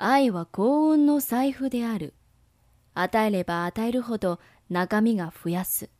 愛は幸運の財布である。与えれば与えるほど中身が増やす。